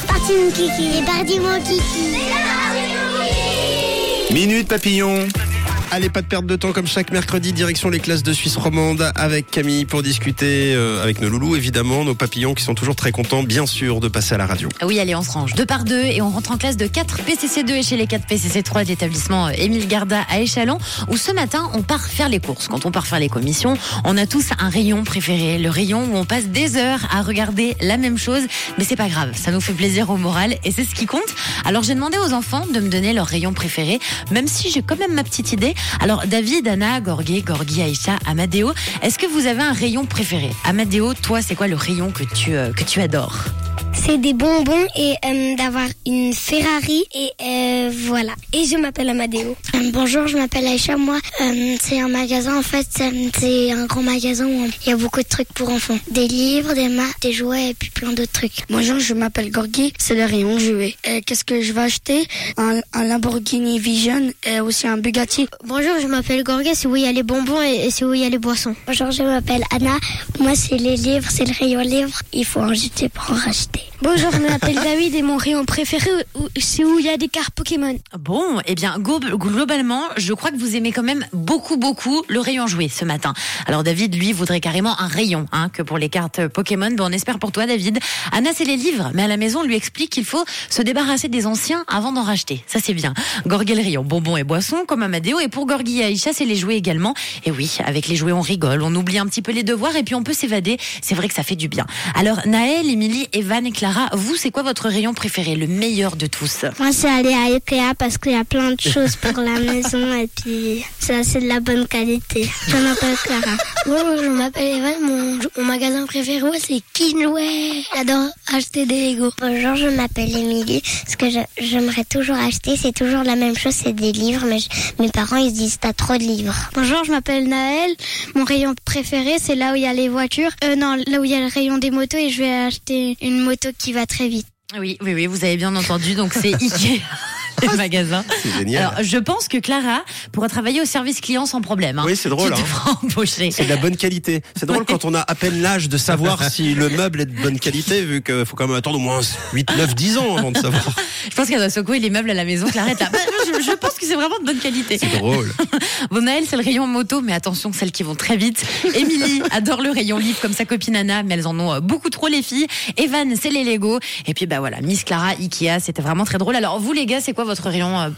C'est parti mon kiki. C'est parti mon kiki. Minute papillon. Allez, pas de perte de temps comme chaque mercredi, direction les classes de Suisse romande avec Camille pour discuter euh, avec nos loulous, évidemment, nos papillons qui sont toujours très contents, bien sûr, de passer à la radio. Oui, allez, on se range deux par deux et on rentre en classe de 4 PCC2 et chez les 4 PCC3 de l'établissement euh, Émile Garda à Échalon, où ce matin, on part faire les courses. Quand on part faire les commissions, on a tous un rayon préféré, le rayon où on passe des heures à regarder la même chose, mais c'est pas grave, ça nous fait plaisir au moral et c'est ce qui compte. Alors j'ai demandé aux enfants de me donner leur rayon préféré, même si j'ai quand même ma petite idée. Alors David, Anna, Gorgé, Gorgi, Aïcha, Amadeo, est-ce que vous avez un rayon préféré? Amadeo, toi, c'est quoi le rayon que tu, euh, que tu adores? C'est des bonbons et euh, d'avoir une Ferrari et euh, voilà. Et je m'appelle Amadeo. Euh, bonjour, je m'appelle Aïcha. Moi, euh, c'est un magasin. En fait, c'est un grand magasin où il y a beaucoup de trucs pour enfants. Des livres, des maths, des jouets et puis plein d'autres trucs. Bonjour, je m'appelle Gorgi, c'est le rayon jouet. Euh, Qu'est-ce que je vais acheter? Un, un Lamborghini Vision et aussi un Bugatti. Bonjour, je m'appelle Gorgé, c'est où il y a les bonbons et, c'est où il y a les boissons. Bonjour, je m'appelle Anna. Moi, c'est les livres, c'est le rayon livre. Il faut en jeter pour en racheter. Bonjour, je m'appelle David et mon rayon préféré, c'est où il y a des cartes Pokémon. Bon, eh bien, globalement, je crois que vous aimez quand même beaucoup, beaucoup le rayon jouet ce matin. Alors David, lui, voudrait carrément un rayon, hein, que pour les cartes Pokémon. Bon, on espère pour toi, David. Anna, c'est les livres, mais à la maison, on lui explique qu'il faut se débarrasser des anciens avant d'en racheter. Ça, c'est bien. Gorgé, le rayon bonbons et boissons, comme Amadeo. Et pour Gorgui et Aïcha, c'est les jouets également. Et oui, avec les jouets, on rigole, on oublie un petit peu les devoirs et puis on peut s'évader. C'est vrai que ça fait du bien. Alors, Naël, Émilie, Evan et Clara, vous, c'est quoi votre rayon préféré, le meilleur de tous? Moi, c'est aller à Ikea parce qu'il y a plein de choses pour la maison et puis ça, c'est de la bonne qualité. Je m'appelle Clara. Bonjour, je m'appelle Evan, mon, mon magasin préféré c'est Kinway. J'adore acheter des Lego. Bonjour, je m'appelle Émilie. Ce que j'aimerais toujours acheter, c'est toujours la même chose, c'est des livres. Mais je- mes parents, ils se disent, t'as trop de livres. Bonjour, je m'appelle Naël. Mon rayon préféré, c'est là où il y a les voitures. Euh, non, là où il y a le rayon des motos et je vais acheter une moto qui va très vite. Oui, oui, oui, vous avez bien entendu. Donc c'est Ikea. Les magasins. C'est génial. Alors, je pense que Clara pourra travailler au service client sans problème. hein. Oui, c'est drôle, hein. C'est de la bonne qualité. C'est drôle quand on a à peine l'âge de savoir si le meuble est de bonne qualité, vu qu'il faut quand même attendre au moins 8, 9, 10 ans avant de savoir. Je pense qu'elle doit secouer les meubles à la maison. Clara est là. Bah, je, je pense que c'est vraiment de bonne qualité. C'est drôle. Bon, Naël, c'est le rayon moto, mais attention, celles qui vont très vite. Émilie adore le rayon livre comme sa copine Anna, mais elles en ont euh, beaucoup trop, les filles. Evan, c'est les Lego. Et puis, bah voilà, Miss Clara, Ikea, c'était vraiment très drôle. Alors, vous, les gars, c'est quoi votre rayon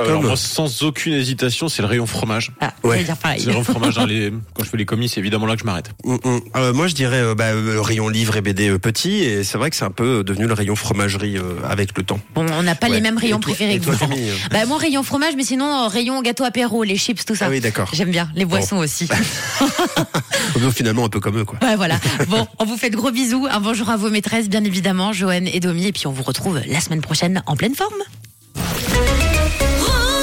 euh, Alors moi, sans aucune hésitation, c'est le rayon fromage. Ah, Ouais. j'allais dire pareil. C'est le rayon fromage les... quand je fais les commis, c'est évidemment là que je m'arrête. Mm, mm. Euh, moi, je dirais euh, bah, euh, le rayon livre et BD euh, petit, et c'est vrai que c'est un peu devenu le rayon fromagerie euh, avec le temps. Bon, on n'a pas Ouais. les mêmes rayons Et toi- préférés et que toi, vous. Camille, Bah, moi, rayon fromage, mais sinon, euh, rayon gâteau apéro, les chips, tout ça. Ah oui, d'accord. J'aime bien. Les boissons aussi. Donc, finalement, un peu comme eux, quoi. Ouais, voilà. Bon, on vous fait de gros bisous. Un bonjour à vos maîtresses, bien évidemment, Joanne et Domi. Et puis, on vous retrouve la semaine prochaine en pleine forme.